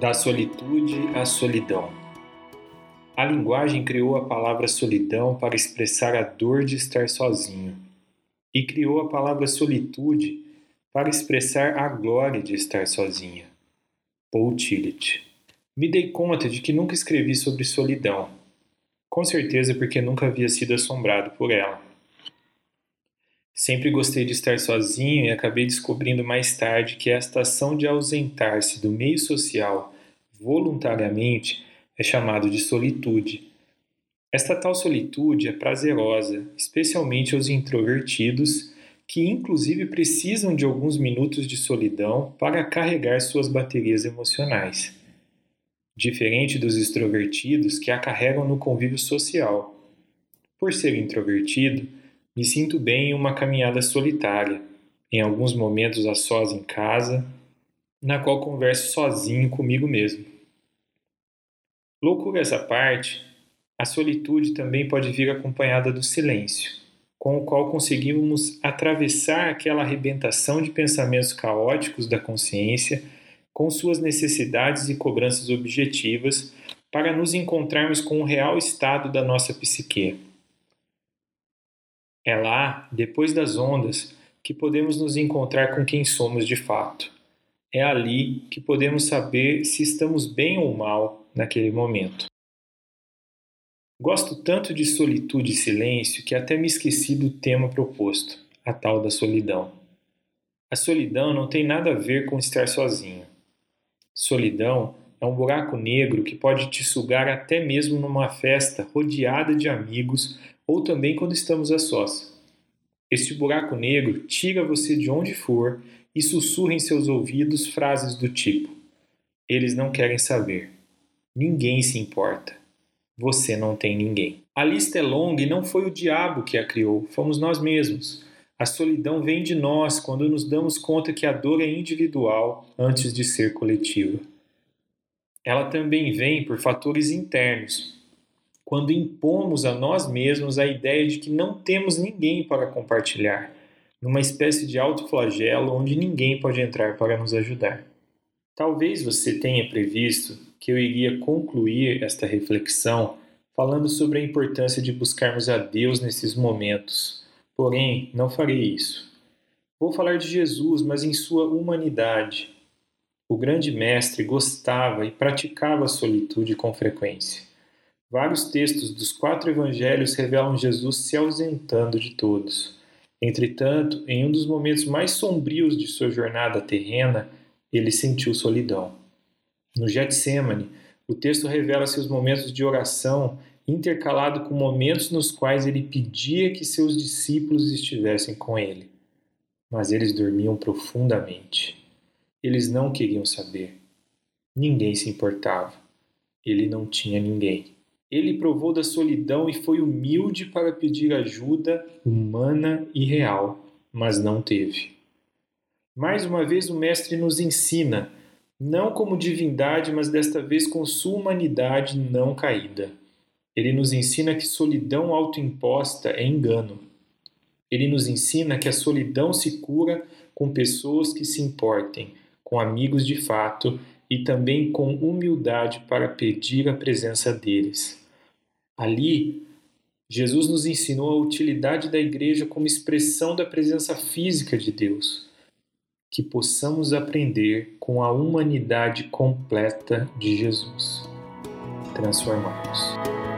Da solitude à solidão. A linguagem criou a palavra solidão para expressar a dor de estar sozinho, e criou a palavra solitude para expressar a glória de estar sozinha. Paul Tillich. Me dei conta de que nunca escrevi sobre solidão, com certeza porque nunca havia sido assombrado por ela. Sempre gostei de estar sozinho e acabei descobrindo mais tarde que esta ação de ausentar-se do meio social voluntariamente é chamado de solitude. Esta tal solitude é prazerosa, especialmente aos introvertidos, que inclusive precisam de alguns minutos de solidão para carregar suas baterias emocionais. Diferente dos extrovertidos que a carregam no convívio social. Por ser introvertido, me sinto bem em uma caminhada solitária, em alguns momentos a sós em casa, na qual converso sozinho comigo mesmo. Loucura essa parte, a solitude também pode vir acompanhada do silêncio, com o qual conseguimos atravessar aquela arrebentação de pensamentos caóticos da consciência com suas necessidades e cobranças objetivas para nos encontrarmos com o real estado da nossa psique. É lá, depois das ondas, que podemos nos encontrar com quem somos de fato. É ali que podemos saber se estamos bem ou mal naquele momento. Gosto tanto de solitude e silêncio que até me esqueci do tema proposto, a tal da solidão. A solidão não tem nada a ver com estar sozinho. Solidão é um buraco negro que pode te sugar até mesmo numa festa rodeada de amigos ou também quando estamos a sós. Este buraco negro tira você de onde for e sussurra em seus ouvidos frases do tipo: Eles não querem saber. Ninguém se importa. Você não tem ninguém. A lista é longa e não foi o diabo que a criou, fomos nós mesmos. A solidão vem de nós quando nos damos conta que a dor é individual antes de ser coletiva. Ela também vem por fatores internos, quando impomos a nós mesmos a ideia de que não temos ninguém para compartilhar, numa espécie de autoflagelo onde ninguém pode entrar para nos ajudar. Talvez você tenha previsto que eu iria concluir esta reflexão falando sobre a importância de buscarmos a Deus nesses momentos. Porém, não farei isso. Vou falar de Jesus, mas em sua humanidade. O grande mestre gostava e praticava a solitude com frequência. Vários textos dos quatro evangelhos revelam Jesus se ausentando de todos. Entretanto, em um dos momentos mais sombrios de sua jornada terrena, ele sentiu solidão. No Getsemane, o texto revela seus momentos de oração intercalado com momentos nos quais ele pedia que seus discípulos estivessem com ele. Mas eles dormiam profundamente. Eles não queriam saber. Ninguém se importava. Ele não tinha ninguém. Ele provou da solidão e foi humilde para pedir ajuda humana e real, mas não teve. Mais uma vez, o Mestre nos ensina, não como divindade, mas desta vez com sua humanidade não caída. Ele nos ensina que solidão autoimposta é engano. Ele nos ensina que a solidão se cura com pessoas que se importem, com amigos de fato e também com humildade para pedir a presença deles. Ali, Jesus nos ensinou a utilidade da igreja como expressão da presença física de Deus, que possamos aprender com a humanidade completa de Jesus. Transformados.